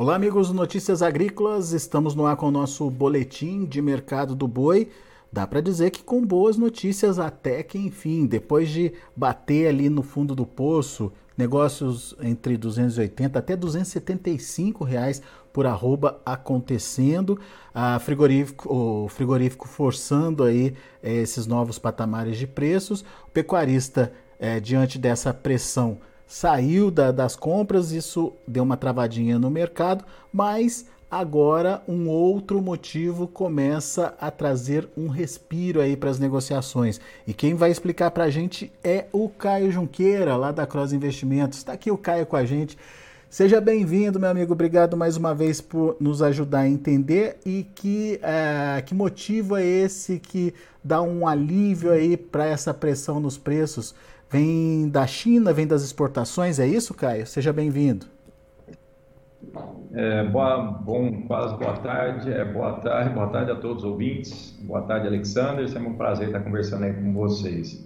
Olá, amigos do Notícias Agrícolas. Estamos no ar com o nosso boletim de mercado do boi. Dá para dizer que com boas notícias até que enfim, depois de bater ali no fundo do poço, negócios entre 280 até 275 reais por arroba acontecendo, a frigorífico, o frigorífico forçando aí é, esses novos patamares de preços, o pecuarista é, diante dessa pressão saiu da, das compras, isso deu uma travadinha no mercado, mas agora um outro motivo começa a trazer um respiro aí para as negociações. E quem vai explicar para a gente é o Caio Junqueira, lá da Cross Investimentos. Está aqui o Caio com a gente. Seja bem-vindo, meu amigo. Obrigado mais uma vez por nos ajudar a entender e que, é, que motivo é esse que dá um alívio aí para essa pressão nos preços Vem da China, vem das exportações, é isso, Caio? Seja bem-vindo. É, boa, bom, quase boa tarde, é, boa tarde, boa tarde a todos os ouvintes, boa tarde, Alexander, sempre um prazer estar conversando aí com vocês.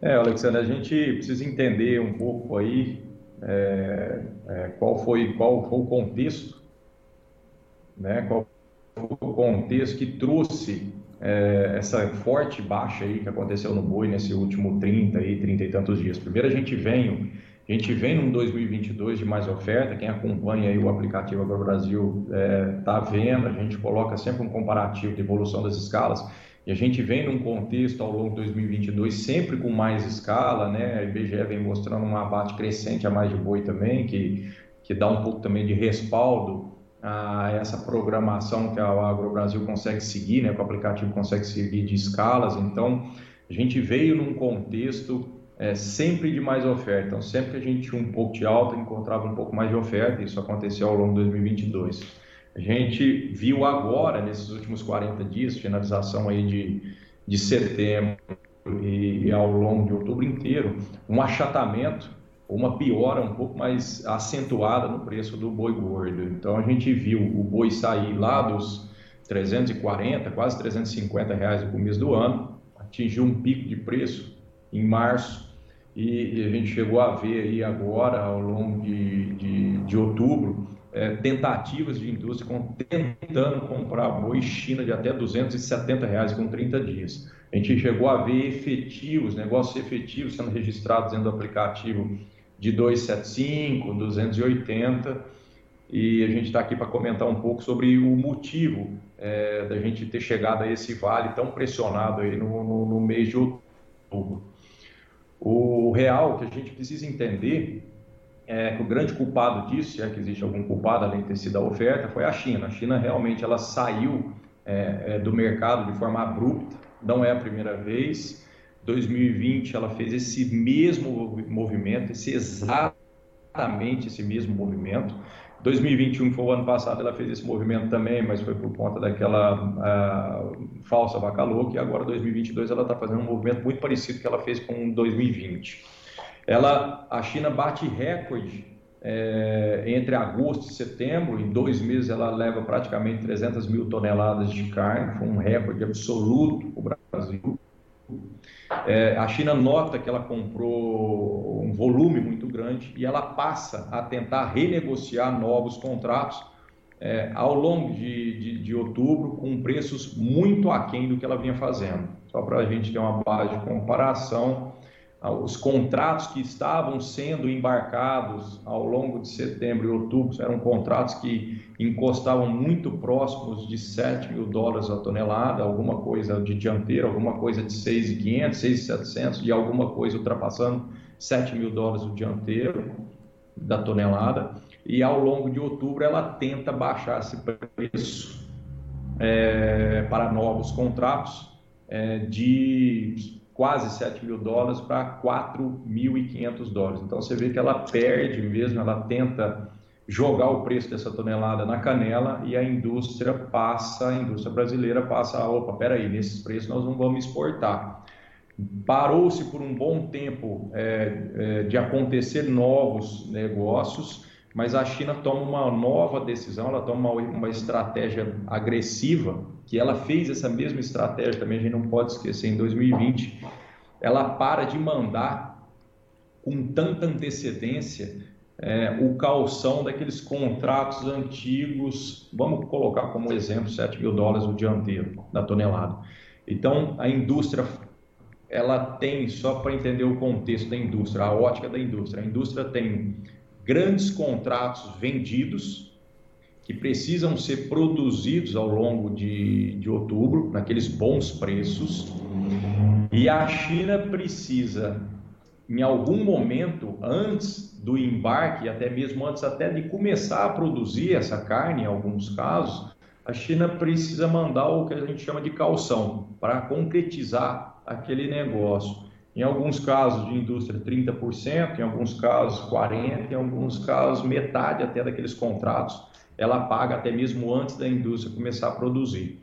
É, Alexander, a gente precisa entender um pouco aí é, é, qual foi qual foi o contexto, né? Qual foi o contexto que trouxe é, essa forte baixa aí que aconteceu no boi nesse último 30 e 30 e tantos dias. Primeiro a gente vem, a gente vem num 2022 de mais oferta, quem acompanha aí o aplicativo Agro Brasil está é, vendo, a gente coloca sempre um comparativo de evolução das escalas, e a gente vem num contexto ao longo de 2022 sempre com mais escala, né? A IBGE vem mostrando um abate crescente a mais de boi também, que, que dá um pouco também de respaldo a essa programação que a Agro Brasil consegue seguir, né, que o aplicativo consegue seguir de escalas. Então, a gente veio num contexto é, sempre de mais oferta. Então, sempre que a gente tinha um pouco de alta, encontrava um pouco mais de oferta. Isso aconteceu ao longo de 2022. A gente viu agora, nesses últimos 40 dias, finalização aí de, de setembro e, e ao longo de outubro inteiro, um achatamento uma piora um pouco mais acentuada no preço do boi gordo. Então a gente viu o boi sair lá dos 340, quase 350 reais no começo do ano, atingiu um pico de preço em março e a gente chegou a ver aí agora, ao longo de, de, de outubro, é, tentativas de indústria com, tentando comprar boi China de até 270 reais com 30 dias. A gente chegou a ver efetivos, negócios efetivos sendo registrados dentro do aplicativo de 275, 280, e a gente está aqui para comentar um pouco sobre o motivo é, da gente ter chegado a esse vale tão pressionado aí no, no, no mês de outubro. O real que a gente precisa entender é que o grande culpado disso, se é que existe algum culpado além de ter sido a oferta, foi a China. A China realmente ela saiu é, é, do mercado de forma abrupta, não é a primeira vez. 2020 ela fez esse mesmo movimento, esse exatamente esse mesmo movimento. 2021 foi o ano passado, ela fez esse movimento também, mas foi por conta daquela uh, falsa vaca louca. E agora 2022 ela está fazendo um movimento muito parecido que ela fez com 2020. Ela, a China bate recorde é, entre agosto e setembro. Em dois meses ela leva praticamente 300 mil toneladas de carne. Foi um recorde absoluto o Brasil. É, a China nota que ela comprou um volume muito grande e ela passa a tentar renegociar novos contratos é, ao longo de, de, de, outubro com preços muito aquém do que ela vinha fazendo. Só para a gente ter uma base de comparação, os contratos que estavam sendo embarcados ao longo de setembro e outubro eram contratos que encostavam muito próximos de 7 mil dólares a tonelada, alguma coisa de dianteira, alguma coisa de 6,500, 6,700 e alguma coisa ultrapassando 7 mil dólares o dianteiro da tonelada. E ao longo de outubro ela tenta baixar esse preço é, para novos contratos é, de quase 7 mil dólares para 4.500 dólares. Então você vê que ela perde mesmo, ela tenta jogar o preço dessa tonelada na canela e a indústria passa, a indústria brasileira passa, opa, peraí, nesses preços nós não vamos exportar. Parou-se por um bom tempo é, é, de acontecer novos negócios, mas a China toma uma nova decisão, ela toma uma, uma estratégia agressiva, que ela fez essa mesma estratégia também, a gente não pode esquecer, em 2020, ela para de mandar com tanta antecedência é, o calção daqueles contratos antigos, vamos colocar como exemplo 7 mil dólares o dianteiro da tonelada. Então, a indústria, ela tem, só para entender o contexto da indústria, a ótica da indústria, a indústria tem grandes contratos vendidos que precisam ser produzidos ao longo de, de outubro, naqueles bons preços, e a China precisa, em algum momento, antes do embarque, até mesmo antes até de começar a produzir essa carne, em alguns casos, a China precisa mandar o que a gente chama de calção para concretizar aquele negócio. Em alguns casos de indústria 30%, em alguns casos 40%, em alguns casos metade até daqueles contratos ela paga até mesmo antes da indústria começar a produzir.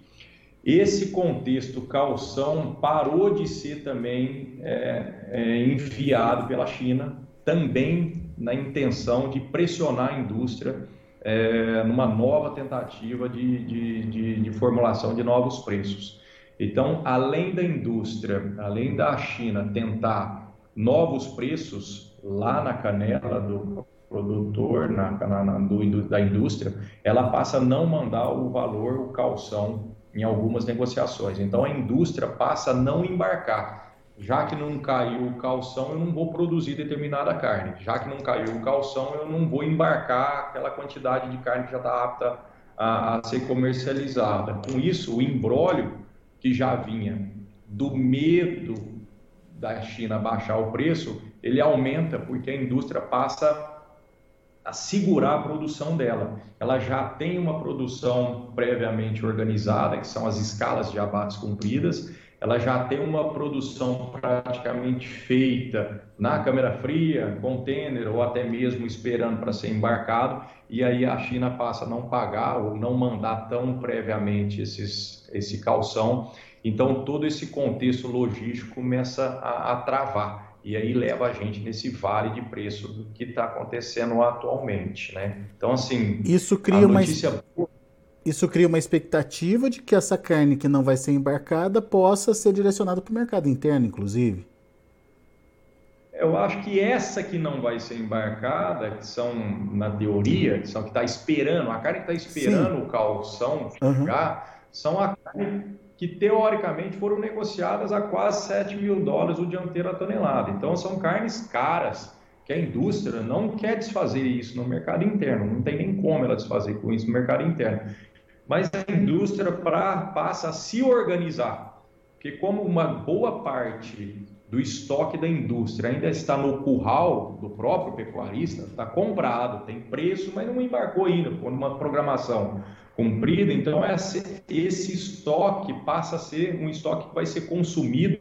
Esse contexto calção parou de ser também é, é, enviado pela China, também na intenção de pressionar a indústria é, numa nova tentativa de, de, de, de formulação de novos preços. Então, além da indústria, além da China tentar novos preços lá na canela do produtor, na, na, na do, da indústria, ela passa a não mandar o valor, o calção, em algumas negociações. Então, a indústria passa a não embarcar. Já que não caiu o calção, eu não vou produzir determinada carne. Já que não caiu o calção, eu não vou embarcar aquela quantidade de carne que já está apta a, a ser comercializada. Com isso, o embrólio que já vinha do medo da China baixar o preço, ele aumenta porque a indústria passa a segurar a produção dela. Ela já tem uma produção previamente organizada, que são as escalas de abates cumpridas, ela já tem uma produção praticamente feita na câmera fria, container ou até mesmo esperando para ser embarcado, e aí a China passa a não pagar ou não mandar tão previamente esses, esse calção. Então, todo esse contexto logístico começa a, a travar e aí leva a gente nesse vale de preço do que está acontecendo atualmente, né? Então, assim, isso cria notícia... uma isso cria uma expectativa de que essa carne que não vai ser embarcada possa ser direcionada para o mercado interno, inclusive. Eu acho que essa que não vai ser embarcada, que são, na teoria, que são que está esperando, a carne que está esperando Sim. o calção chegar, uhum. São a carne que teoricamente foram negociadas a quase 7 mil dólares o dianteiro a tonelada. Então são carnes caras que a indústria não quer desfazer isso no mercado interno, não tem nem como ela desfazer com isso no mercado interno. Mas a indústria pra, passa a se organizar, porque como uma boa parte do estoque da indústria ainda está no curral do próprio pecuarista, está comprado, tem preço, mas não embarcou ainda, por uma programação cumprida, então esse, esse estoque passa a ser um estoque que vai ser consumido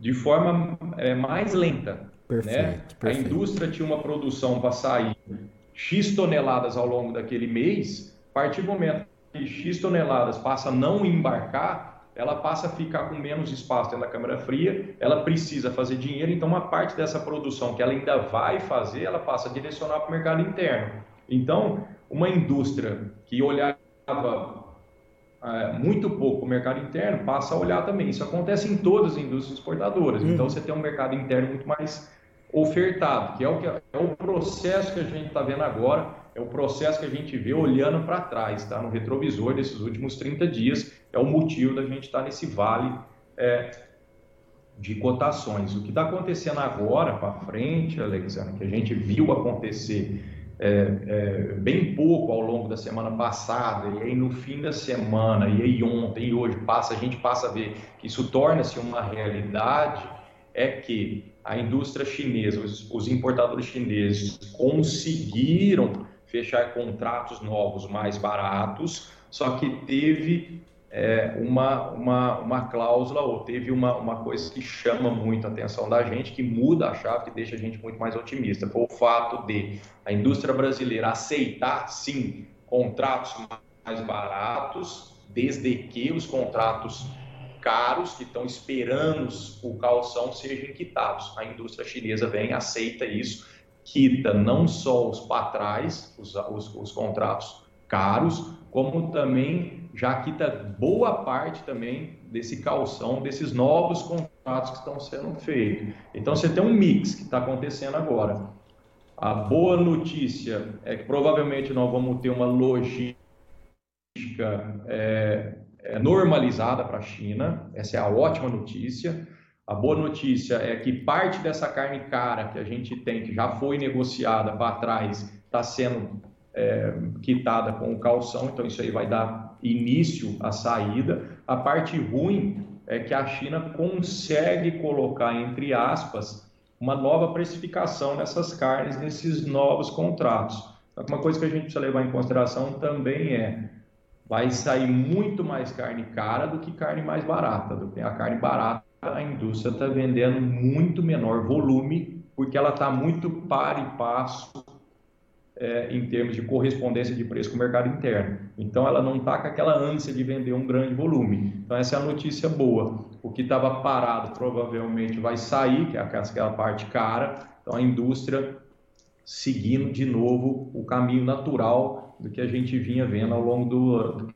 de forma é, mais lenta. Perfeito, né? perfeito. A indústria tinha uma produção para sair X toneladas ao longo daquele mês, a partir do momento que X toneladas passa a não embarcar, ela passa a ficar com menos espaço dentro da câmara fria, ela precisa fazer dinheiro, então uma parte dessa produção que ela ainda vai fazer, ela passa a direcionar para o mercado interno. Então, uma indústria que olhava é, muito pouco o mercado interno passa a olhar também. Isso acontece em todas as indústrias exportadoras. Uhum. Então você tem um mercado interno muito mais ofertado, que é o, que, é o processo que a gente está vendo agora, é o processo que a gente vê olhando para trás, tá? no retrovisor desses últimos 30 dias, é o motivo da gente estar tá nesse vale é, de cotações. O que está acontecendo agora para frente, Alexandre, que a gente viu acontecer é, é, bem pouco ao longo da semana passada, e aí no fim da semana, e aí ontem e hoje passa, a gente passa a ver que isso torna-se uma realidade, é que a indústria chinesa, os, os importadores chineses conseguiram fechar contratos novos mais baratos, só que teve é, uma, uma, uma cláusula ou teve uma, uma coisa que chama muito a atenção da gente, que muda a chave, que deixa a gente muito mais otimista. Foi o fato de a indústria brasileira aceitar, sim, contratos mais baratos, desde que os contratos caros que estão esperando o calção sejam quitados. A indústria chinesa vem, aceita isso, quita não só os patrais, os, os, os contratos caros, como também já quita boa parte também desse calção, desses novos contratos que estão sendo feitos. Então, você tem um mix que está acontecendo agora. A boa notícia é que provavelmente nós vamos ter uma logística é, é, normalizada para a China. Essa é a ótima notícia. A boa notícia é que parte dessa carne cara que a gente tem, que já foi negociada para trás, está sendo é, quitada com o calção, então isso aí vai dar início à saída. A parte ruim é que a China consegue colocar, entre aspas, uma nova precificação nessas carnes, nesses novos contratos. Uma coisa que a gente precisa levar em consideração também é vai sair muito mais carne cara do que carne mais barata. A carne barata a indústria está vendendo muito menor volume, porque ela está muito par e passo é, em termos de correspondência de preço com o mercado interno. Então, ela não está com aquela ânsia de vender um grande volume. Então, essa é a notícia boa. O que estava parado provavelmente vai sair, que é aquela parte cara. Então, a indústria seguindo de novo o caminho natural do que a gente vinha vendo ao longo do,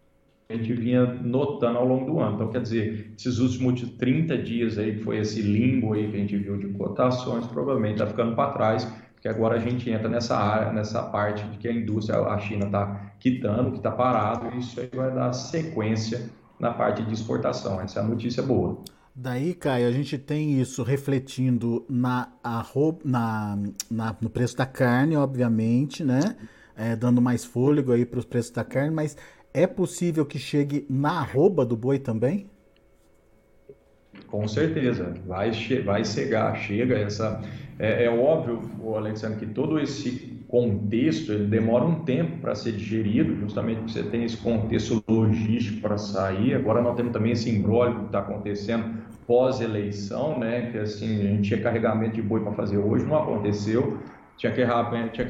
a gente vinha notando ao longo do ano. Então, quer dizer, esses últimos 30 dias aí, que foi esse limbo aí que a gente viu de cotações, provavelmente está ficando para trás, porque agora a gente entra nessa área, nessa parte de que a indústria, a China está quitando, que está parado, e isso aí vai dar sequência na parte de exportação. Essa é a notícia boa. Daí, Caio, a gente tem isso refletindo na, na, na no preço da carne, obviamente, né? É, dando mais fôlego aí para os preços da carne, mas é possível que chegue na arroba do boi também? Com certeza, vai, vai chega essa. É, é óbvio, Alexandre, que todo esse contexto ele demora um tempo para ser digerido, justamente porque você tem esse contexto logístico para sair. Agora nós temos também esse embrólio que está acontecendo pós-eleição, né? Que assim, a gente tinha carregamento de boi para fazer hoje, não aconteceu tinha, tinha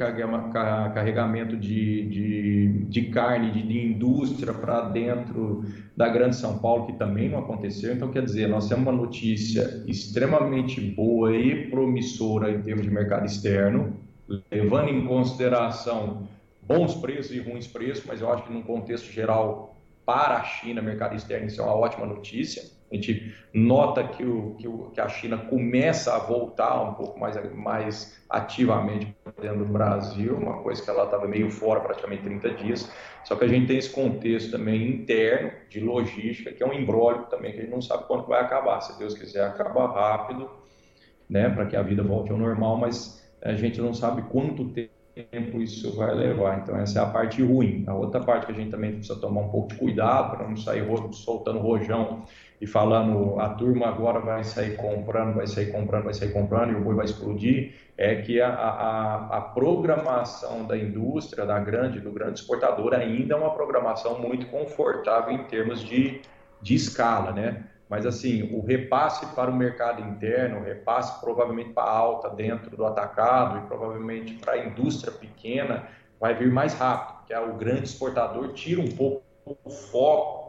carregamento de, de, de carne de, de indústria para dentro da Grande São Paulo, que também não aconteceu. Então, quer dizer, nós temos uma notícia extremamente boa e promissora em termos de mercado externo, levando em consideração bons preços e ruins preços, mas eu acho que num contexto geral, para a China, mercado externo, isso é uma ótima notícia. A gente nota que, o, que, o, que, a China começa a voltar um pouco mais, mais ativamente dentro do Brasil, uma coisa que ela estava meio fora praticamente 30 dias. Só que a gente tem esse contexto também interno de logística, que é um embrólio também, que a gente não sabe quando vai acabar. Se Deus quiser, acabar rápido, né, para que a vida volte ao normal, mas a gente não sabe quanto tempo isso vai levar. Então, essa é a parte ruim. A outra parte que a gente também precisa tomar um pouco de cuidado para não sair soltando rojão e falando a turma agora vai sair comprando, vai sair comprando, vai sair comprando e o boi vai explodir, é que a, a, a programação da indústria, da grande, do grande exportador ainda é uma programação muito confortável em termos de, de escala, né? Mas assim, o repasse para o mercado interno, o repasse provavelmente para a alta dentro do atacado e provavelmente para a indústria pequena vai vir mais rápido, que é o grande exportador tira um pouco o foco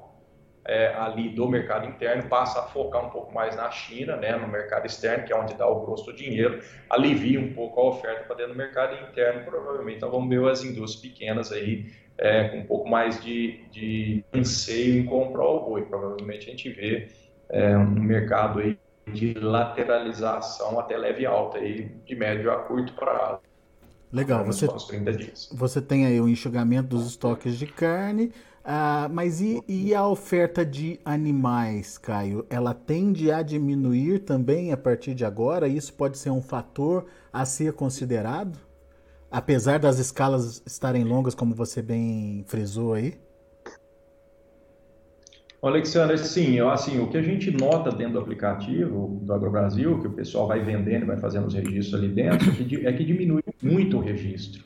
é, ali do mercado interno, passa a focar um pouco mais na China, né, no mercado externo, que é onde dá o grosso do dinheiro, alivia um pouco a oferta para dentro do mercado interno, provavelmente. Então vamos ver as indústrias pequenas aí é, com um pouco mais de, de anseio em comprar o boi. Provavelmente a gente vê é, um mercado aí de lateralização até leve alta aí, de médio a curto prazo. Legal, você, você tem aí o enxugamento dos estoques de carne, ah, mas e, e, a oferta de animais, Caio? Ela tende a diminuir também a partir de agora? Isso pode ser um fator a ser considerado? Apesar das escalas estarem longas, como você bem frisou aí? Alexandre, sim, assim, o que a gente nota dentro do aplicativo do AgroBrasil, que o pessoal vai vendendo, vai fazendo os registros ali dentro, é que diminui muito o registro.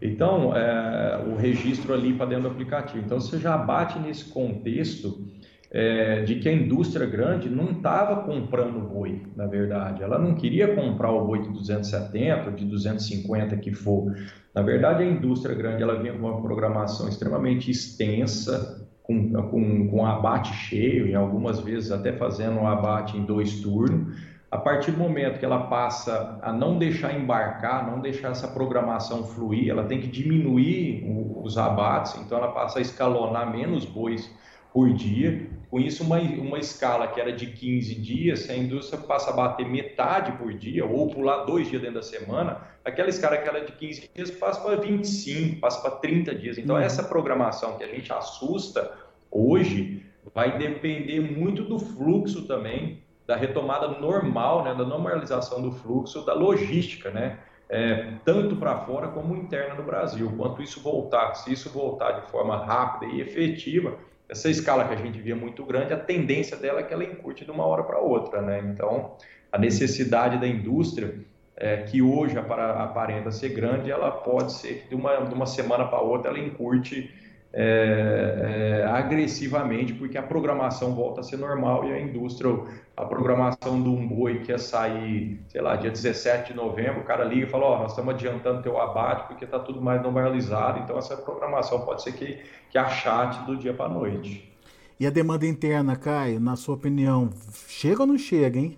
Então, é, o registro ali para dentro do aplicativo. Então, você já bate nesse contexto é, de que a indústria grande não estava comprando boi, na verdade. Ela não queria comprar o boi de 270, de 250 que for. Na verdade, a indústria grande ela vinha com uma programação extremamente extensa, com, com, com abate cheio, e algumas vezes até fazendo um abate em dois turnos a partir do momento que ela passa a não deixar embarcar, não deixar essa programação fluir, ela tem que diminuir os abates, então ela passa a escalonar menos bois por dia. Com isso, uma, uma escala que era de 15 dias, se a indústria passa a bater metade por dia, ou pular dois dias dentro da semana, aquela escala que era de 15 dias passa para 25, passa para 30 dias. Então, uhum. essa programação que a gente assusta hoje vai depender muito do fluxo também, da retomada normal, né, da normalização do fluxo, da logística, né? É, tanto para fora como interna no Brasil. Quanto isso voltar, se isso voltar de forma rápida e efetiva, essa escala que a gente via muito grande, a tendência dela é que ela encurte de uma hora para outra, né? Então, a necessidade da indústria, é, que hoje aparenta ser grande, ela pode ser que de uma, de uma semana para outra ela encurte é, é, agressivamente, porque a programação volta a ser normal e a indústria, a programação do um boi que ia sair, sei lá, dia 17 de novembro, o cara liga e fala, ó, oh, nós estamos adiantando teu abate porque está tudo mais normalizado, então essa programação pode ser que, que achate do dia para a noite. E a demanda interna, Caio, na sua opinião, chega ou não chega, hein?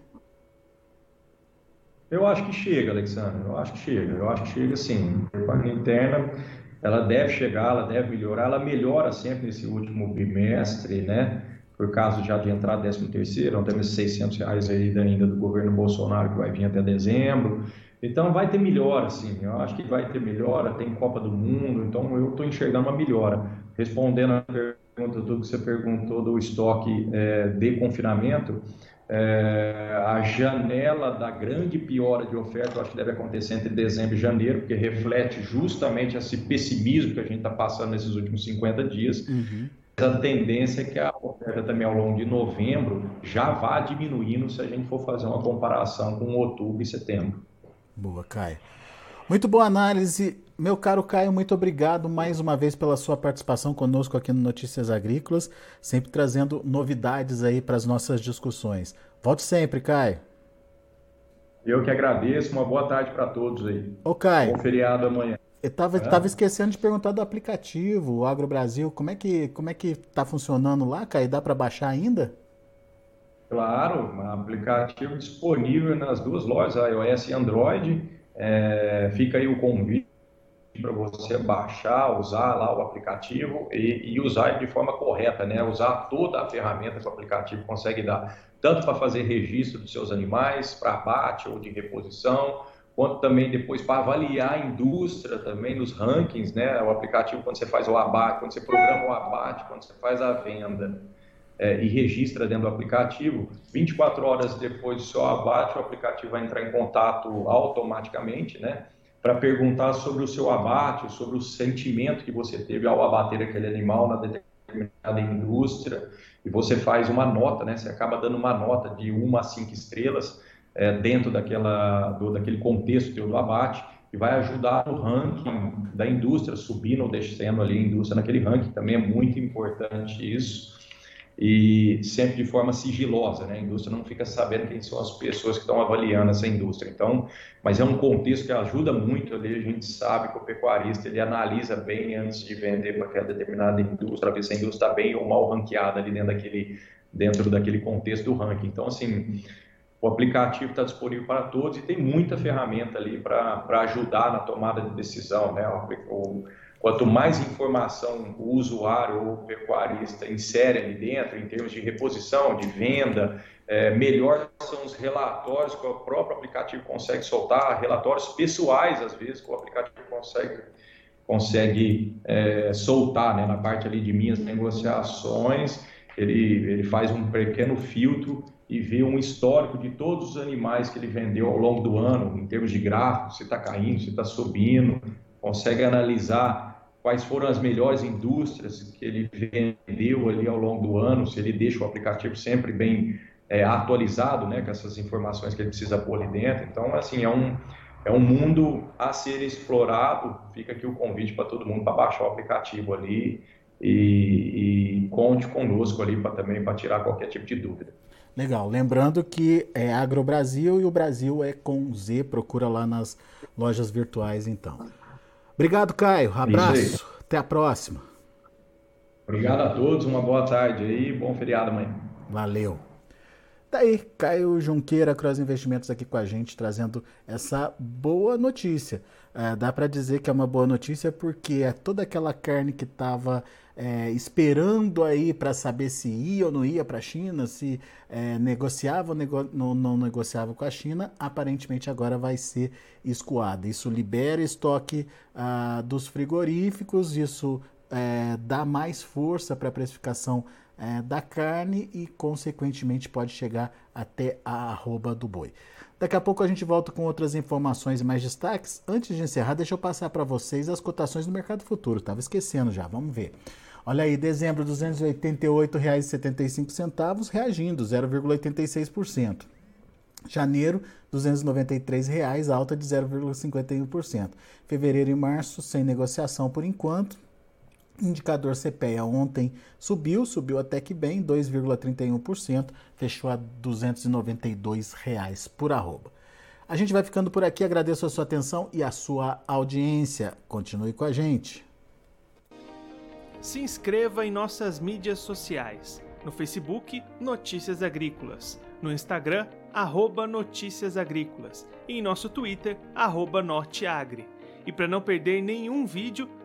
Eu acho que chega, Alexandre. Eu acho que chega. Eu acho que chega sim. A demanda interna ela deve chegar, ela deve melhorar, ela melhora sempre nesse último bimestre, né? Por causa já de entrar 13 terceiro, não temos 600 reais aí ainda do governo Bolsonaro que vai vir até dezembro. Então vai ter melhora, sim. Eu acho que vai ter melhora. Tem Copa do Mundo, então eu estou enxergando uma melhora. Respondendo a pergunta do que você perguntou do estoque é, de confinamento, é, a janela da grande piora de oferta, eu acho que deve acontecer entre dezembro e janeiro, porque reflete justamente esse pessimismo que a gente está passando nesses últimos 50 dias. Uhum. A tendência é que a oferta também ao longo de novembro já vá diminuindo se a gente for fazer uma comparação com outubro e setembro. Boa, Caio. Muito boa análise. Meu caro Caio, muito obrigado mais uma vez pela sua participação conosco aqui no Notícias Agrícolas, sempre trazendo novidades aí para as nossas discussões. Volte sempre, Caio. Eu que agradeço, uma boa tarde para todos aí. Ô, Caio. Bom feriado amanhã. Eu estava é. esquecendo de perguntar do aplicativo, o Agro Brasil, como é que como é que está funcionando lá, Caio? Dá para baixar ainda? Claro, um aplicativo disponível nas duas lojas, iOS e Android. É, fica aí o convite para você baixar, usar lá o aplicativo e, e, usar ele de forma correta, né? Usar toda a ferramenta que o aplicativo consegue dar, tanto para fazer registro dos seus animais, para abate ou de reposição, quanto também depois para avaliar a indústria também nos rankings, né? O aplicativo quando você faz o abate, quando você programa o abate, quando você faz a venda é, e registra dentro do aplicativo, 24 horas depois do seu abate, o aplicativo vai entrar em contato automaticamente, né? Para perguntar sobre o seu abate, sobre o sentimento que você teve ao abater aquele animal na determinada indústria, e você faz uma nota, né? Você acaba dando uma nota de uma a cinco estrelas é, dentro daquela, do, daquele contexto do abate, e vai ajudar no ranking da indústria, subindo ou descendo ali a indústria naquele ranking, também é muito importante isso e sempre de forma sigilosa, né? A indústria não fica sabendo quem são as pessoas que estão avaliando essa indústria. Então, mas é um contexto que ajuda muito ali, a gente sabe que o pecuarista ele analisa bem antes de vender para aquela determinada indústria, ver se a indústria está bem ou mal ranqueada ali dentro daquele, dentro daquele contexto do ranking. Então, assim, o aplicativo está disponível para todos e tem muita ferramenta ali para ajudar na tomada de decisão, né? O, Quanto mais informação o usuário ou o pecuarista insere ali dentro, em termos de reposição, de venda, é, melhor são os relatórios que o próprio aplicativo consegue soltar, relatórios pessoais, às vezes, que o aplicativo consegue, consegue é, soltar, né, na parte ali de minhas negociações, ele, ele faz um pequeno filtro e vê um histórico de todos os animais que ele vendeu ao longo do ano, em termos de gráfico, se está caindo, se está subindo, consegue analisar quais foram as melhores indústrias que ele vendeu ali ao longo do ano, se ele deixa o aplicativo sempre bem é, atualizado, né, com essas informações que ele precisa pôr ali dentro. Então, assim, é um, é um mundo a ser explorado. Fica aqui o convite para todo mundo para baixar o aplicativo ali e, e conte conosco ali para também para tirar qualquer tipo de dúvida. Legal. Lembrando que é Agro Brasil e o Brasil é com Z. Procura lá nas lojas virtuais, então. Obrigado, Caio. Abraço. Até a próxima. Obrigado a todos. Uma boa tarde aí. Bom feriado amanhã. Valeu. Tá aí, Caio Junqueira, Cross Investimentos aqui com a gente, trazendo essa boa notícia. É, dá para dizer que é uma boa notícia porque é toda aquela carne que estava é, esperando aí para saber se ia ou não ia para a China, se é, negociava ou nego não, não, negociava com a China, aparentemente agora vai ser escoada. Isso libera estoque ah, dos frigoríficos, isso é, dá mais força para a precificação é, da carne e, consequentemente, pode chegar até a arroba do boi. Daqui a pouco a gente volta com outras informações e mais destaques. Antes de encerrar, deixa eu passar para vocês as cotações do mercado futuro. Estava esquecendo já, vamos ver. Olha aí, dezembro, R$ 288,75, reagindo 0,86%. Janeiro, R$ 293,00, alta de 0,51%. Fevereiro e março, sem negociação por enquanto, Indicador CPEA ontem subiu, subiu até que bem, 2,31%, fechou a 292 reais por arroba. A gente vai ficando por aqui, agradeço a sua atenção e a sua audiência. Continue com a gente. Se inscreva em nossas mídias sociais. No Facebook, Notícias Agrícolas. No Instagram, arroba Notícias Agrícolas. E em nosso Twitter, arroba Norteagri. E para não perder nenhum vídeo,